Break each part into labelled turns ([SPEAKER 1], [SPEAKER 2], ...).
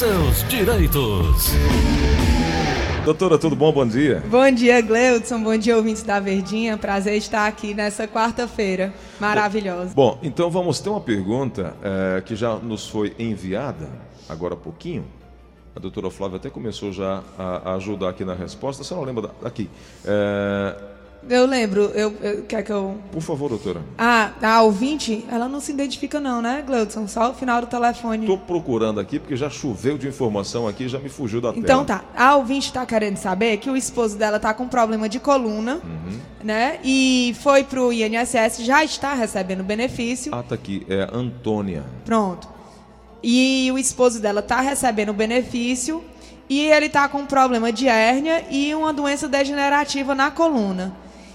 [SPEAKER 1] seus direitos.
[SPEAKER 2] Doutora, tudo bom? Bom dia.
[SPEAKER 3] Bom dia, Gleudson. Bom dia, ouvintes da Verdinha. Prazer estar aqui nessa quarta-feira maravilhosa.
[SPEAKER 2] Bom, então vamos ter uma pergunta é, que já nos foi enviada agora há pouquinho. A doutora Flávia até começou já a, a ajudar aqui na resposta. Você não lembra daqui? É,
[SPEAKER 3] eu lembro, eu, eu, quer que eu.
[SPEAKER 2] Por favor, doutora.
[SPEAKER 3] Ah, a ouvinte, ela não se identifica, não, né, Gleudson? Só o final do telefone.
[SPEAKER 2] Estou procurando aqui porque já choveu de informação aqui já me fugiu da
[SPEAKER 3] então,
[SPEAKER 2] tela.
[SPEAKER 3] Então tá. A ouvinte está querendo saber que o esposo dela está com problema de coluna, uhum. né? E foi pro INSS, já está recebendo benefício.
[SPEAKER 2] Ah, tá aqui. É Antônia.
[SPEAKER 3] Pronto. E o esposo dela está recebendo benefício e ele está com problema de hérnia e uma doença degenerativa na coluna.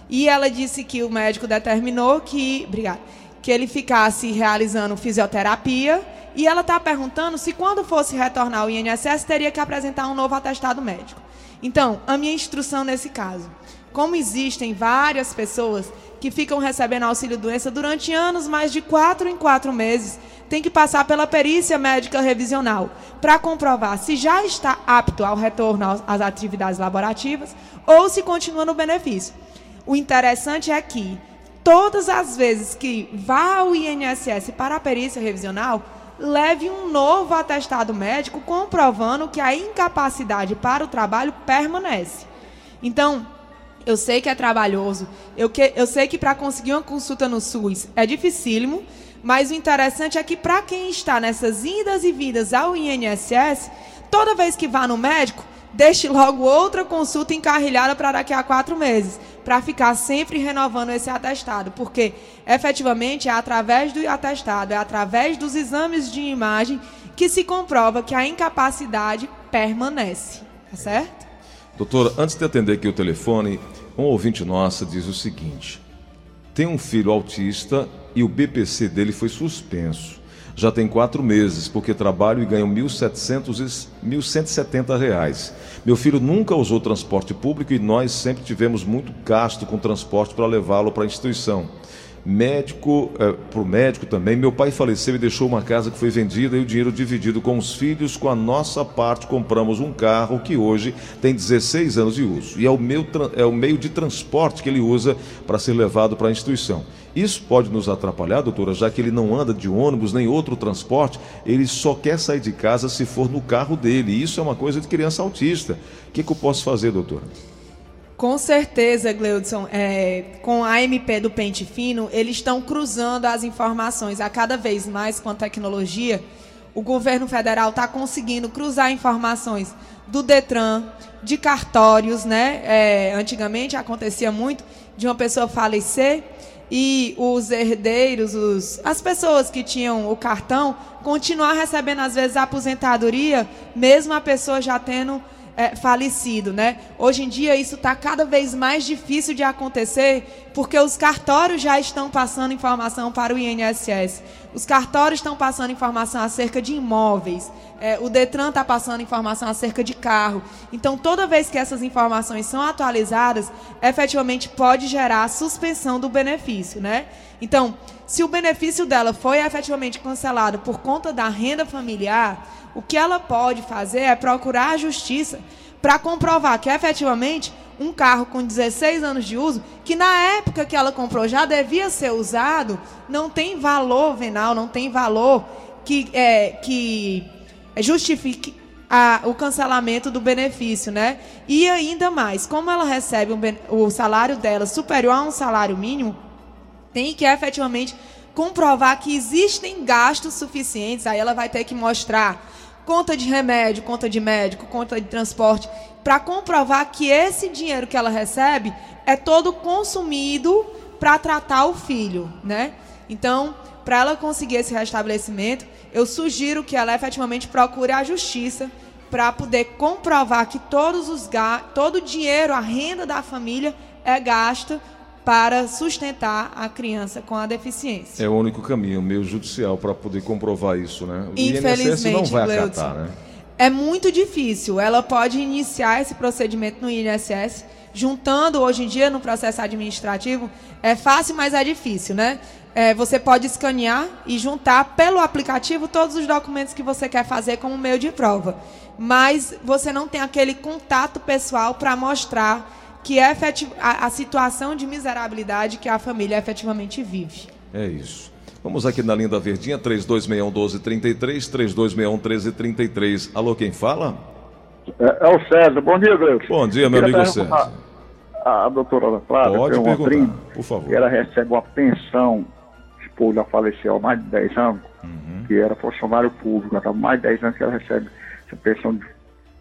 [SPEAKER 3] E ela disse que o médico determinou que, obrigada, que ele ficasse realizando fisioterapia. E ela está perguntando se quando fosse retornar ao INSS teria que apresentar um novo atestado médico. Então, a minha instrução nesse caso, como existem várias pessoas que ficam recebendo auxílio doença durante anos, mais de quatro em quatro meses, tem que passar pela perícia médica revisional para comprovar se já está apto ao retorno às atividades laborativas ou se continua no benefício. O interessante é que todas as vezes que vá ao INSS para a perícia revisional, leve um novo atestado médico comprovando que a incapacidade para o trabalho permanece. Então, eu sei que é trabalhoso, eu, que, eu sei que para conseguir uma consulta no SUS é dificílimo, mas o interessante é que para quem está nessas idas e vidas ao INSS, toda vez que vá no médico, deixe logo outra consulta encarrilhada para daqui a quatro meses, para ficar sempre renovando esse atestado, porque efetivamente é através do atestado, é através dos exames de imagem que se comprova que a incapacidade permanece, tá certo?
[SPEAKER 2] Doutora, antes de atender aqui o telefone, um ouvinte nossa diz o seguinte: tem um filho autista e o BPC dele foi suspenso já tem quatro meses, porque trabalho e ganho 1.170 reais. Meu filho nunca usou transporte público e nós sempre tivemos muito gasto com transporte para levá-lo para a instituição médico, é, para o médico também. Meu pai faleceu e deixou uma casa que foi vendida e o dinheiro dividido com os filhos. Com a nossa parte, compramos um carro que hoje tem 16 anos de uso. E é o, meu, é o meio de transporte que ele usa para ser levado para a instituição. Isso pode nos atrapalhar, doutora, já que ele não anda de ônibus nem outro transporte, ele só quer sair de casa se for no carro dele. Isso é uma coisa de criança autista. O que, que eu posso fazer, doutora?
[SPEAKER 3] Com certeza, Gleudson. É, com a MP do Pente Fino, eles estão cruzando as informações a cada vez mais com a tecnologia. O governo federal está conseguindo cruzar informações do Detran, de cartórios, né? É, antigamente acontecia muito de uma pessoa falecer e os herdeiros, os, as pessoas que tinham o cartão, continuar recebendo às vezes a aposentadoria, mesmo a pessoa já tendo é, falecido, né? Hoje em dia isso está cada vez mais difícil de acontecer porque os cartórios já estão passando informação para o INSS. Os cartórios estão passando informação acerca de imóveis. É, o Detran está passando informação acerca de carro. Então, toda vez que essas informações são atualizadas, efetivamente pode gerar suspensão do benefício, né? Então, se o benefício dela foi efetivamente cancelado por conta da renda familiar, o que ela pode fazer é procurar a justiça para comprovar que efetivamente um carro com 16 anos de uso, que na época que ela comprou já devia ser usado, não tem valor venal, não tem valor que, é, que justifique a, o cancelamento do benefício, né? E ainda mais, como ela recebe um, o salário dela superior a um salário mínimo, tem que efetivamente comprovar que existem gastos suficientes, aí ela vai ter que mostrar conta de remédio, conta de médico, conta de transporte, para comprovar que esse dinheiro que ela recebe é todo consumido para tratar o filho, né? Então, para ela conseguir esse restabelecimento, eu sugiro que ela efetivamente procure a justiça para poder comprovar que todos os todo o dinheiro, a renda da família é gasta para sustentar a criança com a deficiência.
[SPEAKER 2] É o único caminho, meio judicial, para poder comprovar isso, né?
[SPEAKER 3] O Infelizmente, INSS não vai acatar, né? É muito difícil. Ela pode iniciar esse procedimento no INSS, juntando hoje em dia no processo administrativo, é fácil, mas é difícil, né? É, você pode escanear e juntar pelo aplicativo todos os documentos que você quer fazer como meio de prova. Mas você não tem aquele contato pessoal para mostrar que é a, a situação de miserabilidade que a família efetivamente vive.
[SPEAKER 2] É isso. Vamos aqui na linha da Verdinha, 3261 1233, 3261 1333. Alô, quem fala?
[SPEAKER 4] É, é o César. Bom dia, Deus.
[SPEAKER 2] Bom dia, meu amigo César.
[SPEAKER 4] A, a doutora Flávia
[SPEAKER 2] Pode
[SPEAKER 4] tem uma
[SPEAKER 2] perguntar,
[SPEAKER 4] prima
[SPEAKER 2] por favor.
[SPEAKER 4] ela recebe uma pensão, tipo, já faleceu há mais de 10 anos,
[SPEAKER 2] Uhum.
[SPEAKER 4] que era funcionário público, já está mais de 10 anos que ela recebe essa pensão de-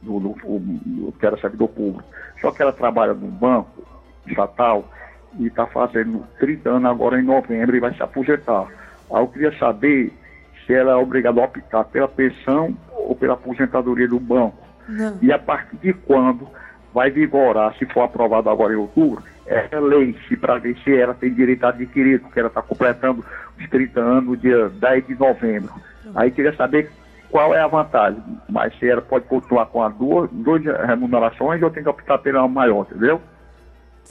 [SPEAKER 4] do, do, do- que era servidor público. Só que ela trabalha no banco estatal e está fazendo 30 anos agora em novembro e vai se aposentar. Aí eu queria saber se ela é obrigada a optar pela pensão ou pela aposentadoria do banco.
[SPEAKER 3] Não.
[SPEAKER 4] E a partir de quando vai vigorar, se for aprovado agora em outubro, essa lei, se para ver se ela tem direito adquirido, porque ela está completando os 30 anos no dia 10 de novembro. Aí queria saber qual é a vantagem, mas se ela pode continuar com as duas, duas remunerações ou tem que optar pela maior, entendeu?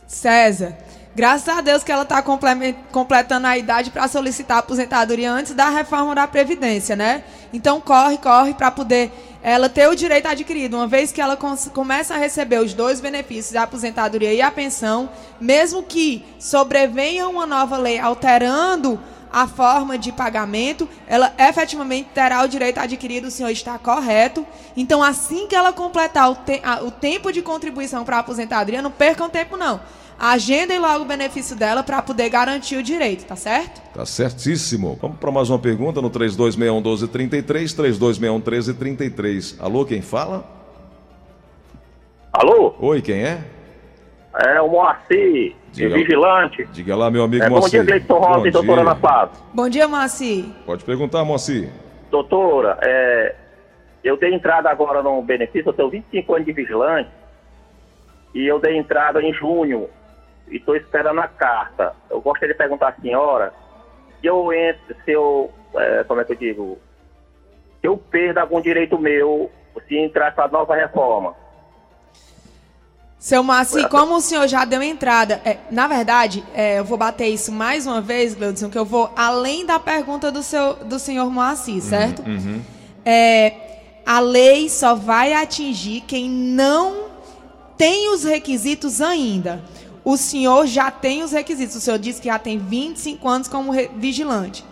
[SPEAKER 3] César, graças a Deus que ela está completando a idade para solicitar a aposentadoria antes da reforma da Previdência, né? Então corre, corre para poder ela ter o direito adquirido. Uma vez que ela começa a receber os dois benefícios, a aposentadoria e a pensão, mesmo que sobrevenha uma nova lei alterando a forma de pagamento, ela efetivamente terá o direito adquirido, o senhor está correto. Então, assim que ela completar o, te- a- o tempo de contribuição para a aposentadoria, não percam tempo não. Agendem logo o benefício dela para poder garantir o direito, tá certo?
[SPEAKER 2] Tá certíssimo. Vamos para mais uma pergunta no 3261 1233, 3261 1333. Alô, quem fala?
[SPEAKER 5] Alô?
[SPEAKER 2] Oi, quem é?
[SPEAKER 5] É o Moacir,
[SPEAKER 2] Diga.
[SPEAKER 5] vigilante.
[SPEAKER 2] Diga lá, meu amigo
[SPEAKER 5] É, bom
[SPEAKER 2] Moacir.
[SPEAKER 5] dia, Gleison Rosa e doutora. Ana Flávia.
[SPEAKER 3] Bom dia, Moacir.
[SPEAKER 2] Pode perguntar, Moacir.
[SPEAKER 5] Doutora, é, eu dei entrada agora no benefício, eu tenho 25 anos de vigilante e eu dei entrada em junho e estou esperando a carta. Eu gostaria de perguntar à senhora se eu entro, se eu, é, como é que eu digo, se eu perdo algum direito meu se entrar essa nova reforma.
[SPEAKER 3] Seu Moacir, como o senhor já deu entrada, é, na verdade, é, eu vou bater isso mais uma vez, Gleudson, que eu vou além da pergunta do, seu, do senhor Moacir, certo? É, a lei só vai atingir quem não tem os requisitos ainda. O senhor já tem os requisitos. O senhor disse que já tem 25 anos como vigilante.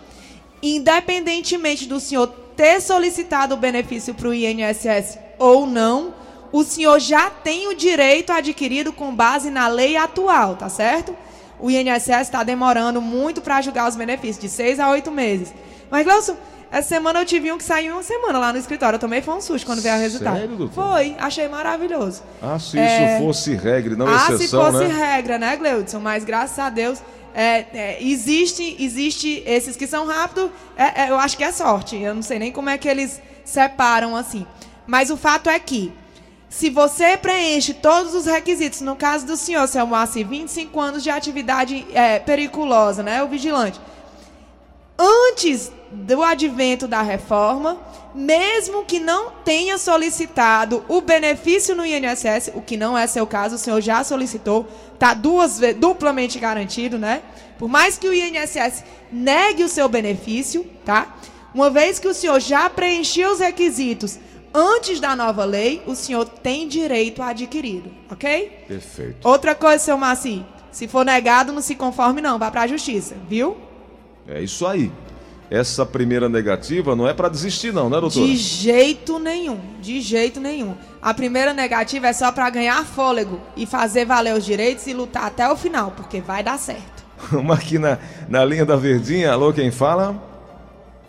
[SPEAKER 3] Independentemente do senhor ter solicitado o benefício para o INSS ou não, o senhor já tem o direito adquirido com base na lei atual, tá certo? O INSS está demorando muito para julgar os benefícios, de seis a oito meses. Mas, Glaucio, essa semana eu tive um que saiu em uma semana lá no escritório. Eu tomei foi um susto quando veio o resultado.
[SPEAKER 2] Sério, doutor?
[SPEAKER 3] Foi, achei maravilhoso.
[SPEAKER 2] Ah, se
[SPEAKER 3] É.
[SPEAKER 2] isso fosse regra não
[SPEAKER 3] ah, se
[SPEAKER 2] exceção,
[SPEAKER 3] fosse
[SPEAKER 2] né?
[SPEAKER 3] regra, né, Gleudson? Mas graças a Deus, é, é, existe, existe esses que são rápidos, é, é, eu acho que é sorte. Eu não sei nem como é que eles separam assim. Mas o fato é que, se você preenche todos os requisitos, no caso do senhor, seu Moacir, 25 anos de atividade é, periculosa, né, o vigilante, antes do advento da reforma, mesmo que não tenha solicitado o benefício no INSS, o que não é seu caso, o senhor já solicitou, está duplamente garantido, né? Por mais que o INSS negue o seu benefício, tá? Uma vez que o senhor já preencheu os requisitos antes da nova lei, o senhor tem direito adquirido, ok?
[SPEAKER 2] Perfeito.
[SPEAKER 3] Outra coisa, seu Maci, se for negado, não se conforme não, vá para a justiça, viu?
[SPEAKER 2] É isso aí. Essa primeira negativa não é para desistir, não, né, doutora?
[SPEAKER 3] De jeito nenhum, de jeito nenhum. A primeira negativa é só para ganhar fôlego e fazer valer os direitos e lutar até o final, porque vai dar certo.
[SPEAKER 2] Vamos aqui na, na linha da Verdinha. Alô, quem fala?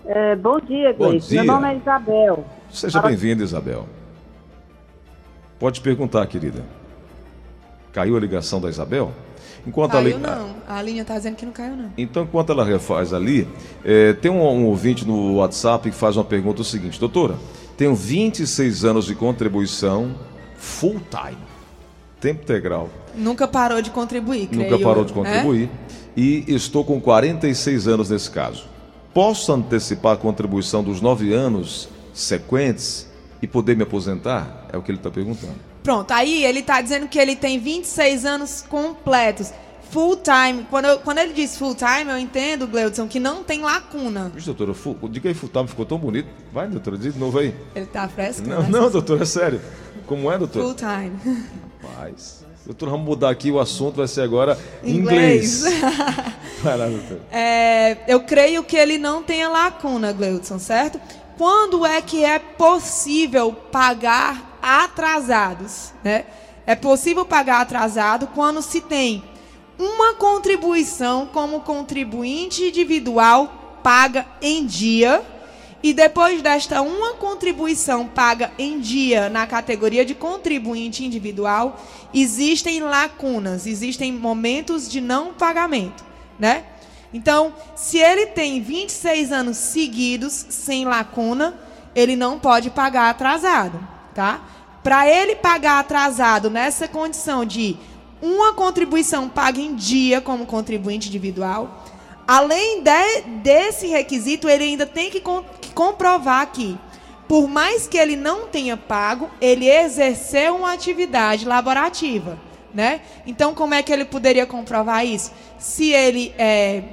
[SPEAKER 6] É, bom dia, Gleice. Meu nome é Isabel.
[SPEAKER 2] Seja bem-vinda, Isabel. Pode perguntar, querida. Caiu a ligação da Isabel? Enquanto a
[SPEAKER 3] Caiu
[SPEAKER 2] li-
[SPEAKER 3] não, a linha tá dizendo que não caiu não.
[SPEAKER 2] Então, enquanto ela refaz ali, eh, tem um, um ouvinte no WhatsApp que faz uma pergunta o seguinte: Doutora, tenho 26 anos de contribuição full time, tempo integral,
[SPEAKER 3] Nunca parou de contribuir, creio
[SPEAKER 2] nunca parou de contribuir, e estou com 46 anos nesse caso. Posso antecipar a contribuição dos nove anos sequentes e poder me aposentar? É o que ele está perguntando.
[SPEAKER 3] Pronto, aí ele está dizendo que ele tem 26 anos completos. Full time. Quando, eu- quando ele diz full time, eu entendo, Gleudson, que não tem lacuna.
[SPEAKER 2] Vixe, doutora, fu- diga aí, full time, ficou tão bonito. Vai, doutora, diz de novo aí.
[SPEAKER 3] Ele tá fresco?
[SPEAKER 2] Não, não, doutora, é sério. Como é, doutora?
[SPEAKER 3] Full time.
[SPEAKER 2] Paz. Doutora, vamos mudar aqui o assunto, vai ser agora
[SPEAKER 3] Inglês.
[SPEAKER 2] inglês. Vai lá, doutora.
[SPEAKER 3] É, eu creio que ele não tenha lacuna, Gleudson, certo? Quando é que é possível pagar atrasados? Né? É possível pagar atrasado quando se tem uma contribuição como contribuinte individual paga em dia e depois desta uma contribuição paga em dia na categoria de contribuinte individual, existem lacunas, existem momentos de não pagamento, né? Então, se ele tem 26 anos seguidos sem lacuna, ele não pode pagar atrasado, tá? Para ele pagar atrasado nessa condição de uma contribuição paga em dia como contribuinte individual, além de- desse requisito, ele ainda tem que, com- que comprovar que, por mais que ele não tenha pago, ele exerceu uma atividade laborativa, né? Então, como é que ele poderia comprovar isso? Se ele é,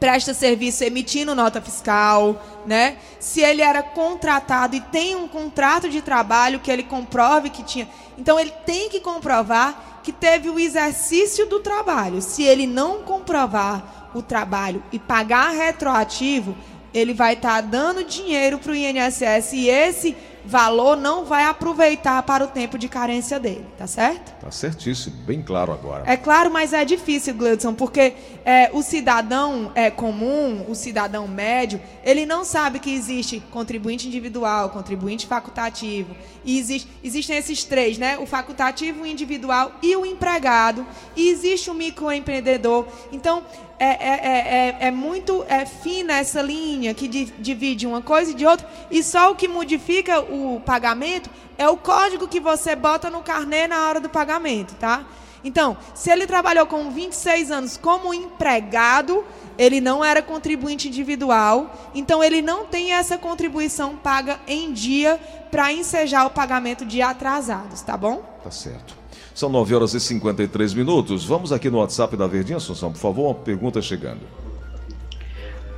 [SPEAKER 3] presta serviço emitindo nota fiscal, né? Se ele era contratado e tem um contrato de trabalho que ele comprove que tinha. Então ele tem que comprovar que teve o exercício do trabalho. Se ele não comprovar o trabalho e pagar retroativo, ele vai estar dando dinheiro para o INSS e esse valor não vai aproveitar para o tempo de carência dele, tá certo?
[SPEAKER 2] Tá certíssimo, bem claro agora.
[SPEAKER 3] É claro, mas é difícil, Gleudson, porque é, o cidadão é, comum, o cidadão médio, ele não sabe que existe contribuinte individual, contribuinte facultativo. E existe, existem esses três, né? O facultativo, o individual e o empregado. E existe o microempreendedor. Então, é, é, é, é, é muito é, fina essa linha que di- divide uma coisa de outra. E só o que modifica o pagamento é o código que você bota no carnê na hora do pagamento, tá? Então, se ele trabalhou com 26 anos como empregado, ele não era contribuinte individual, então ele não tem essa contribuição paga em dia para ensejar o pagamento de atrasados, tá bom?
[SPEAKER 2] Tá certo. São 9 horas e 53 minutos. Vamos aqui no WhatsApp da Verdinha, Assunção, por favor, uma pergunta chegando.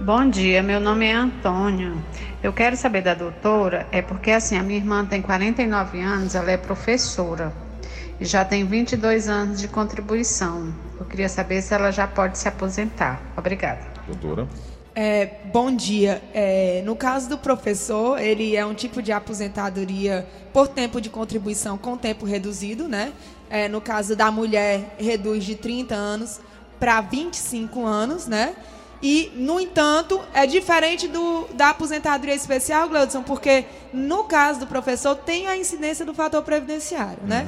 [SPEAKER 7] Bom dia, meu nome é Antônio. Eu quero saber da doutora, é porque assim, a minha irmã tem 49 anos, ela é professora e já tem 22 anos de contribuição. Eu queria saber se ela já pode se aposentar. Obrigada.
[SPEAKER 2] Doutora.
[SPEAKER 3] É, bom dia. É, no caso do professor, ele é um tipo de aposentadoria por tempo de contribuição com tempo reduzido, né? É, no caso da mulher, reduz de 30 anos para 25 anos, né? E, no entanto, é diferente do, da aposentadoria especial, Gleudson, porque no caso do professor tem a incidência do fator previdenciário, né?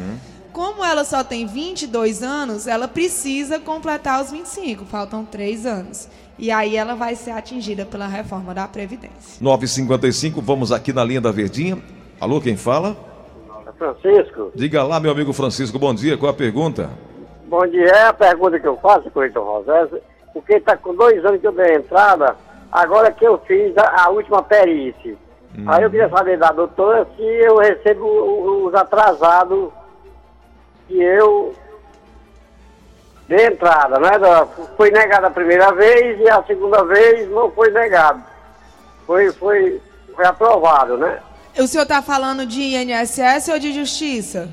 [SPEAKER 3] Como ela só tem 22 anos, ela precisa completar os 25, faltam 3 anos. E aí ela vai ser atingida pela reforma da Previdência.
[SPEAKER 2] 9h55, vamos aqui na linha da Verdinha. Alô, quem fala?
[SPEAKER 8] Francisco,
[SPEAKER 2] Diga lá, meu amigo Francisco, bom dia. Qual a pergunta?
[SPEAKER 8] bom dia. É a pergunta que eu faço, Cleiton Rosés, porque está com dois anos que eu dei entrada, agora que eu fiz a, a última perícia. Aí eu queria saber da doutora se eu recebo os atrasados que eu dei entrada, né? Da- Foi negada a primeira vez e a segunda vez não foi negado. Foi, foi, foi aprovado, né?
[SPEAKER 3] O senhor está falando de INSS ou de Justiça?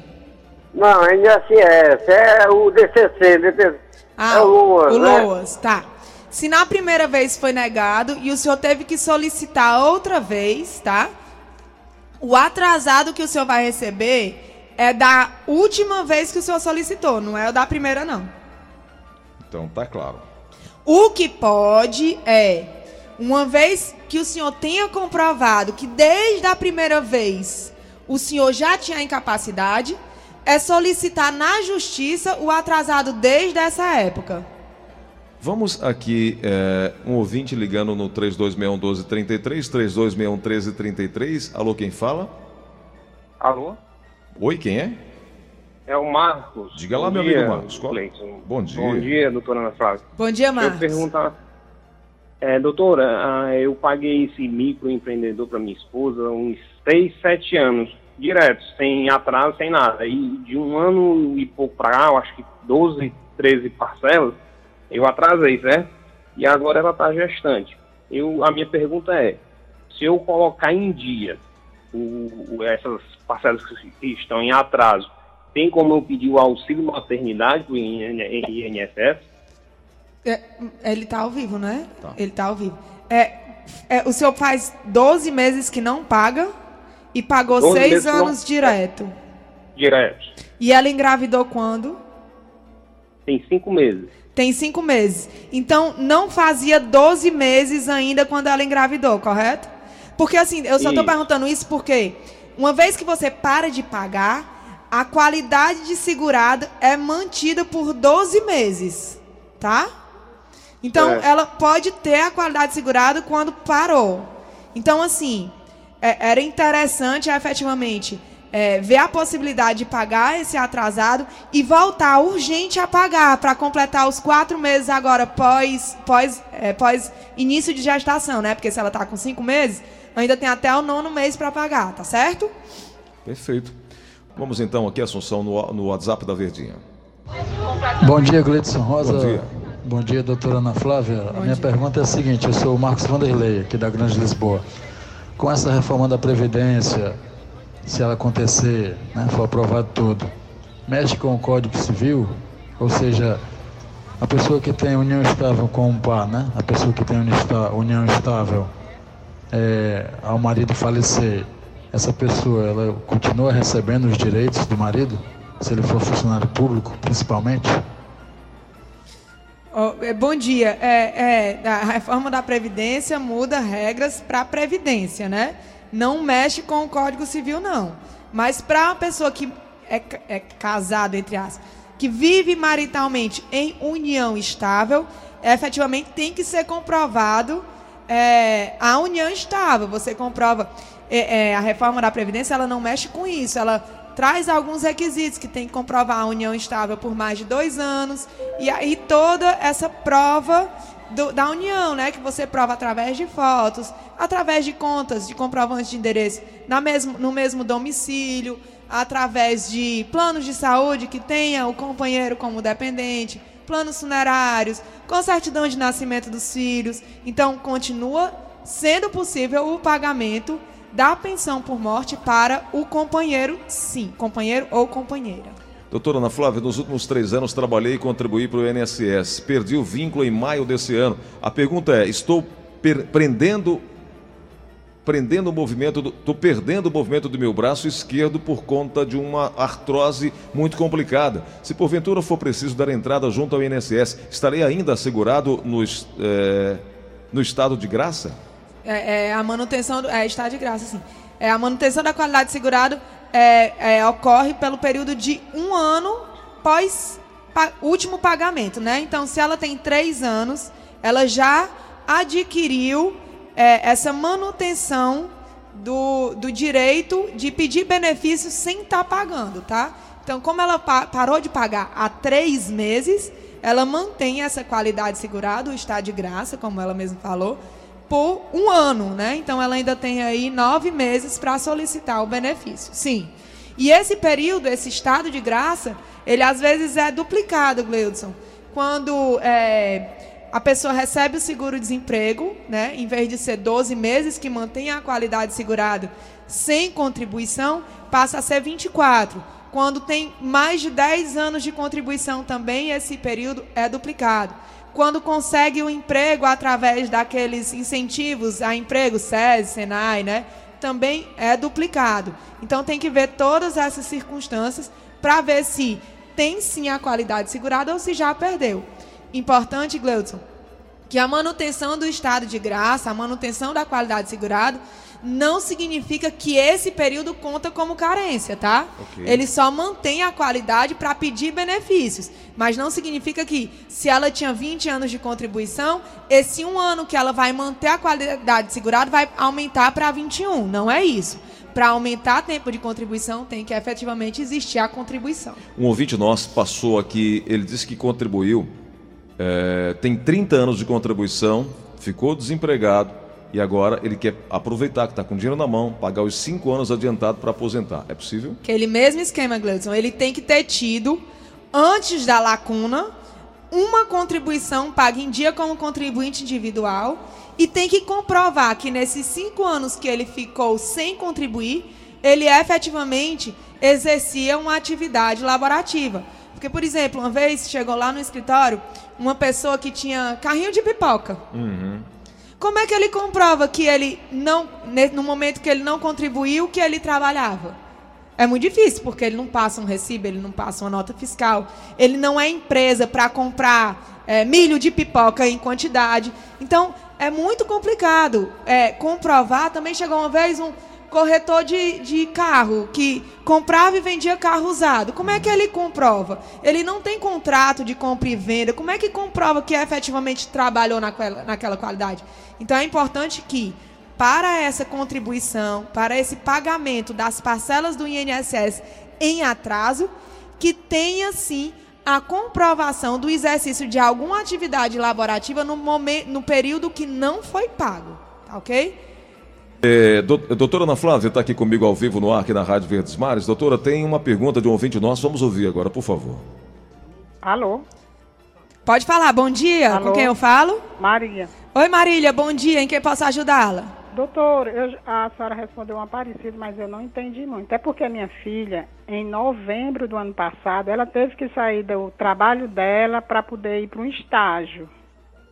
[SPEAKER 8] Não, INSS, é o DCC, DCC
[SPEAKER 3] Ah,
[SPEAKER 8] é o Luas,
[SPEAKER 3] o
[SPEAKER 8] né?
[SPEAKER 3] Loas, tá. Se na primeira vez foi negado e o senhor teve que solicitar outra vez, tá? O atrasado que o senhor vai receber é da última vez que o senhor solicitou, não é o da primeira, não.
[SPEAKER 2] Então, tá claro.
[SPEAKER 3] O que pode é, uma vez que o senhor tenha comprovado que desde a primeira vez o senhor já tinha incapacidade, é solicitar na justiça o atrasado desde essa época.
[SPEAKER 2] Vamos aqui, é, um ouvinte ligando no 3261-1233, 3261-1333. Alô, quem fala?
[SPEAKER 9] Alô?
[SPEAKER 2] Oi, quem é?
[SPEAKER 9] É o Marcos.
[SPEAKER 2] Diga lá,
[SPEAKER 9] Bom
[SPEAKER 2] meu
[SPEAKER 9] dia,
[SPEAKER 2] amigo Marcos. Qual-
[SPEAKER 9] Cleiton.
[SPEAKER 2] Bom dia.
[SPEAKER 9] Bom dia, doutora Ana Flávia.
[SPEAKER 3] Bom dia,
[SPEAKER 9] Eu
[SPEAKER 3] Marcos.
[SPEAKER 9] perguntar. É, doutora, ah, eu paguei esse microempreendedor para minha esposa há uns 6, 7 anos. Direto, sem atraso, sem nada. E de um ano e pouco para cá, eu acho que 12, 13 parcelas, eu atrasei, certo? E agora ela está gestante. Eu, a minha pergunta é, se eu colocar em dia o, o, essas parcelas que estão em atraso, tem como eu pedir o auxílio maternidade do INSS?
[SPEAKER 3] É, ele está ao vivo, né? Tá. Ele está ao vivo. É, é, o senhor faz 12 meses que não paga e pagou 6 anos não... direto.
[SPEAKER 9] Direto.
[SPEAKER 3] E ela engravidou quando?
[SPEAKER 9] Tem 5 meses.
[SPEAKER 3] Tem 5 meses. Então, não fazia 12 meses ainda quando ela engravidou, correto? Porque assim, eu só estou perguntando isso porque uma vez que você para de pagar, a qualidade de segurado é mantida por 12 meses, tá? Então, é. ela pode ter a qualidade de segurado quando parou. Então, assim, é, era interessante efetivamente é, ver a possibilidade de pagar esse atrasado e voltar urgente a pagar para completar os quatro meses agora pós, pós, é, pós início de gestação, né? Porque se ela está com cinco meses, ainda tem até o nono mês para pagar, tá certo?
[SPEAKER 2] Perfeito. Vamos então aqui, Assunção, no, no WhatsApp da Verdinha.
[SPEAKER 10] Bom dia, Gleidson Rosa. Bom dia. Bom dia, doutora Ana Flávia. Bom a minha dia. pergunta é a seguinte: eu sou o Marcos Vanderlei, aqui da Grande Lisboa. Com essa reforma da Previdência, se ela acontecer, né, for aprovado tudo, mexe com o Código Civil, ou seja, a pessoa que tem união estável com um par, né, a pessoa que tem união estável é, ao marido falecer, essa pessoa ela continua recebendo os direitos do marido, se ele for funcionário público, principalmente?
[SPEAKER 3] Oh, bom dia. É, é, a reforma da Previdência muda regras para a Previdência, né? Não mexe com o Código Civil, não. Mas para a pessoa que é, é casado, entre aspas, que vive maritalmente em união estável, efetivamente tem que ser comprovado é, a união estável. Você comprova é, é, a reforma da Previdência, ela não mexe com isso. Ela traz alguns requisitos que tem que comprovar a união estável por mais de dois anos. E aí toda essa prova do, da união, né? Que você prova através de fotos, através de contas, de comprovantes de endereço na mesmo, no mesmo domicílio, através de planos de saúde que tenha o companheiro como dependente planos funerários, com certidão de nascimento dos filhos. Então, continua sendo possível o pagamento da pensão por morte para o companheiro, sim, companheiro ou companheira.
[SPEAKER 2] Doutora Ana Flávia, nos últimos três anos trabalhei e contribuí para o INSS. Perdi o vínculo em maio desse ano. A pergunta é: estou prendendo prendendo o movimento, estou perdendo o movimento do meu braço esquerdo por conta de uma artrose muito complicada. Se porventura for preciso dar entrada junto ao INSS, estarei ainda assegurado no, é, no estado de graça?
[SPEAKER 3] É, é, a manutenção do, é estado de graça, sim. É, a manutenção da qualidade de segurado é, é, ocorre pelo período de um ano pós pa, último pagamento, né? Então, se ela tem três anos, ela já adquiriu é, essa manutenção do, do direito de pedir benefícios sem estar tá pagando, tá? Então, como ela pa parou de pagar há três meses, ela mantém essa qualidade segurada, o estado de graça, como ela mesma falou, por um ano, né? Então, ela ainda tem aí nove meses para solicitar o benefício. Sim. E esse período, esse estado de graça, ele às vezes é duplicado, Gleudson. Quando é, a pessoa recebe o seguro-desemprego, né? Em vez de ser 12 meses que mantém a qualidade segurada sem contribuição, passa a ser 24. Quando tem mais de 10 anos de contribuição também, esse período é duplicado. Quando consegue o emprego através daqueles incentivos a emprego, SES, Senai, né? Também é duplicado. Então tem que ver todas essas circunstâncias para ver se tem sim a qualidade segurada ou se já perdeu importante, Gleudson, que a manutenção do estado de graça, a manutenção da qualidade segurada, não significa que esse período conta como carência, tá? Okay. Ele só mantém a qualidade para pedir benefícios. Mas não significa que, se ela tinha 20 anos de contribuição, esse um ano que ela vai manter a qualidade segurada vai aumentar para 21. Não é isso. Para aumentar tempo de contribuição, tem que efetivamente existir a contribuição.
[SPEAKER 2] Um ouvinte nosso passou aqui, ele disse que contribuiu é, tem 30 anos de contribuição, ficou desempregado, e agora ele quer aproveitar que está com dinheiro na mão, pagar os cinco anos adiantado para aposentar. É possível?
[SPEAKER 3] Aquele mesmo esquema, Gleudson. Ele tem que ter tido, antes da lacuna, uma contribuição paga em dia como contribuinte individual e tem que comprovar que nesses cinco anos que ele ficou sem contribuir, ele efetivamente exercia uma atividade laborativa. Porque, por exemplo, uma vez chegou lá no escritório uma pessoa que tinha carrinho de pipoca.
[SPEAKER 2] Uhum.
[SPEAKER 3] Como é que ele comprova que ele não, no momento que ele não contribuiu, que ele trabalhava? É muito difícil, porque ele não passa um recibo, ele não passa uma nota fiscal, ele não é empresa para comprar é, milho de pipoca em quantidade. Então, é muito complicado é, comprovar. Também chegou uma vez um corretor de, de carro que comprava e vendia carro usado. Como é que ele comprova? Ele não tem contrato de compra e venda. Como é que comprova que efetivamente trabalhou naquela, naquela qualidade? Então, é importante que para essa contribuição, para esse pagamento das parcelas do INSS em atraso, que tenha sim a comprovação do exercício de alguma atividade laborativa no, momento, no período que não foi pago. Tá ok?
[SPEAKER 2] É, doutora Ana Flávia está aqui comigo ao vivo no ar, aqui na Rádio Verdes Mares. Doutora, tem uma pergunta de um ouvinte nosso, vamos ouvir agora, por favor.
[SPEAKER 11] Alô?
[SPEAKER 3] Pode falar, bom dia.
[SPEAKER 11] Alô?
[SPEAKER 3] Com quem eu falo?
[SPEAKER 11] Maria.
[SPEAKER 3] Oi, Marília, bom dia. Em que posso ajudá-la?
[SPEAKER 11] Doutor, eu, a senhora respondeu uma parecida, mas eu não entendi muito. É porque a minha filha, em novembro do ano passado, ela teve que sair do trabalho dela para poder ir para um estágio.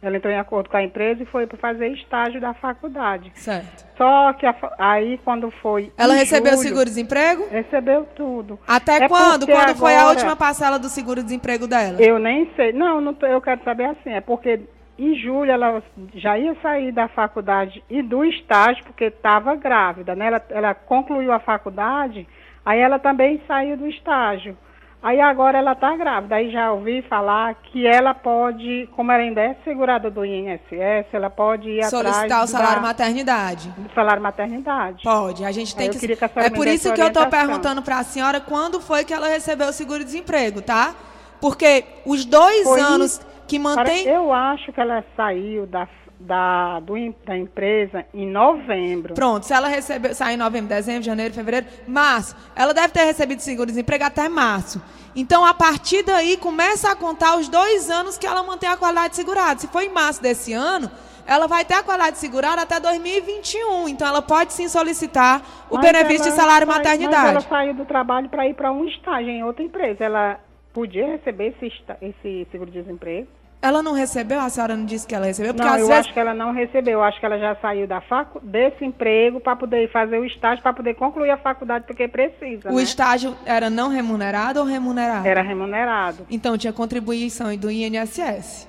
[SPEAKER 11] Ela entrou em acordo com a empresa e foi para fazer estágio da faculdade.
[SPEAKER 3] Certo.
[SPEAKER 11] Só que a, aí, quando foi.
[SPEAKER 3] Ela recebeu
[SPEAKER 11] julho,
[SPEAKER 3] seguro-desemprego?
[SPEAKER 11] Recebeu tudo.
[SPEAKER 3] Até
[SPEAKER 11] É
[SPEAKER 3] quando? Quando foi a
[SPEAKER 11] agora-
[SPEAKER 3] última parcela do seguro-desemprego dela?
[SPEAKER 11] Eu nem sei. Não, não eu quero saber assim. É porque em julho ela já ia sair da faculdade e do estágio, porque estava grávida, né? Ela, ela concluiu a faculdade, aí ela também saiu do estágio. Aí agora ela está grávida. Aí já ouvi falar que ela pode, como ela ainda é segurada do INSS, ela pode ir
[SPEAKER 3] Solicitar
[SPEAKER 11] atrás
[SPEAKER 3] o salário
[SPEAKER 11] da,
[SPEAKER 3] maternidade.
[SPEAKER 11] do salário maternidade.
[SPEAKER 3] Pode, a gente tem
[SPEAKER 11] Aí
[SPEAKER 3] que.
[SPEAKER 11] que
[SPEAKER 3] É por isso que eu estou perguntando para a senhora quando foi que ela recebeu o seguro-desemprego, tá? Porque os dois
[SPEAKER 11] Foi-
[SPEAKER 3] anos que mantém.
[SPEAKER 11] Eu acho que ela saiu da, da, do da empresa em novembro.
[SPEAKER 3] Pronto, se ela recebeu, sai em novembro, dezembro, janeiro, fevereiro, março, ela deve ter recebido seguro-desemprego até março. Então, a partir daí, começa a contar os dois anos que ela mantém a qualidade segurada. Se for em março desse ano, ela vai ter a qualidade segurada até 2021. Então, ela pode sim solicitar o
[SPEAKER 11] Mas
[SPEAKER 3] benefício de salário
[SPEAKER 11] sai-
[SPEAKER 3] maternidade.
[SPEAKER 11] Mas ela saiu do trabalho para ir para um estágio em outra empresa. Ela podia receber esse, esse seguro-desemprego?
[SPEAKER 3] Ela não recebeu? A senhora não disse que ela recebeu? Porque
[SPEAKER 11] Não, eu
[SPEAKER 3] vezes.
[SPEAKER 11] acho que ela não recebeu. Eu acho que ela já saiu da facu desse emprego para poder fazer o estágio, para poder concluir a faculdade, porque precisa.
[SPEAKER 3] O
[SPEAKER 11] né?
[SPEAKER 3] estágio era não remunerado ou remunerado?
[SPEAKER 11] Era remunerado.
[SPEAKER 3] Então tinha contribuição do INSS.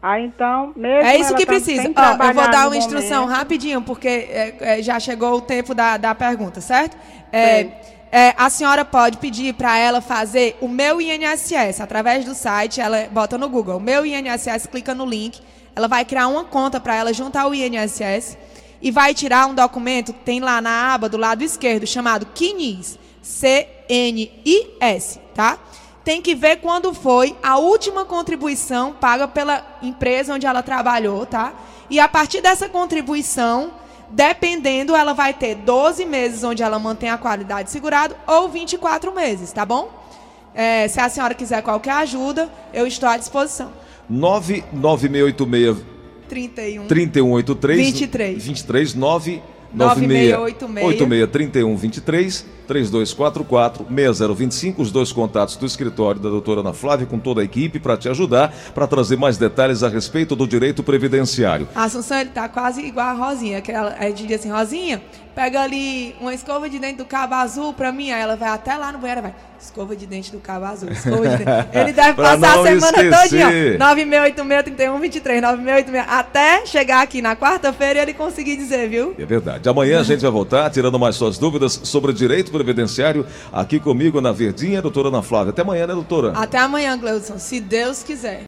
[SPEAKER 11] Aí então, mesmo
[SPEAKER 3] É isso que precisa. Ó, eu vou dar uma instrução
[SPEAKER 11] momento-
[SPEAKER 3] rapidinho, porque é, é, já chegou o tempo da, da pergunta, certo? É, é, a senhora pode pedir para ela fazer o meu INSS através do site. Ela bota no Google, meu INSS, clica no link. Ela vai criar uma conta para ela juntar o INSS e vai tirar um documento tem lá na aba do lado esquerdo chamado CNIS, C-N-I-S, tá? Tem que ver quando foi a última contribuição paga pela empresa onde ela trabalhou, tá? E a partir dessa contribuição, dependendo, ela vai ter 12 meses onde ela mantém a qualidade segurada ou 24 meses, tá bom? É, se a senhora quiser qualquer ajuda, eu estou à disposição.
[SPEAKER 2] 99686
[SPEAKER 3] 31
[SPEAKER 2] 3183
[SPEAKER 3] 23.
[SPEAKER 2] 23 9
[SPEAKER 3] 9686
[SPEAKER 2] 3123 3244 6025 os dois contatos do escritório da doutora Ana Flávia com toda a equipe para te ajudar para trazer mais detalhes a respeito do direito previdenciário.
[SPEAKER 3] A Assunção, ele tá quase igual a Rosinha, que ela é de dia assim, Rosinha, pega ali uma escova de dente do cabo azul pra mim, aí ela vai até lá no banheiro e vai, escova de dente do cabo azul, escova de dente. Ele deve passar a semana
[SPEAKER 2] esquecer.
[SPEAKER 3] todinha, ó, 9686-3123, 9686, até chegar aqui na quarta-feira e ele conseguir dizer, viu?
[SPEAKER 2] É verdade. Amanhã a gente vai voltar tirando mais suas dúvidas sobre direito previdenciário aqui comigo na Verdinha, doutora Ana Flávia. Até amanhã, né, doutora?
[SPEAKER 3] Até amanhã, Gleudson, se Deus quiser.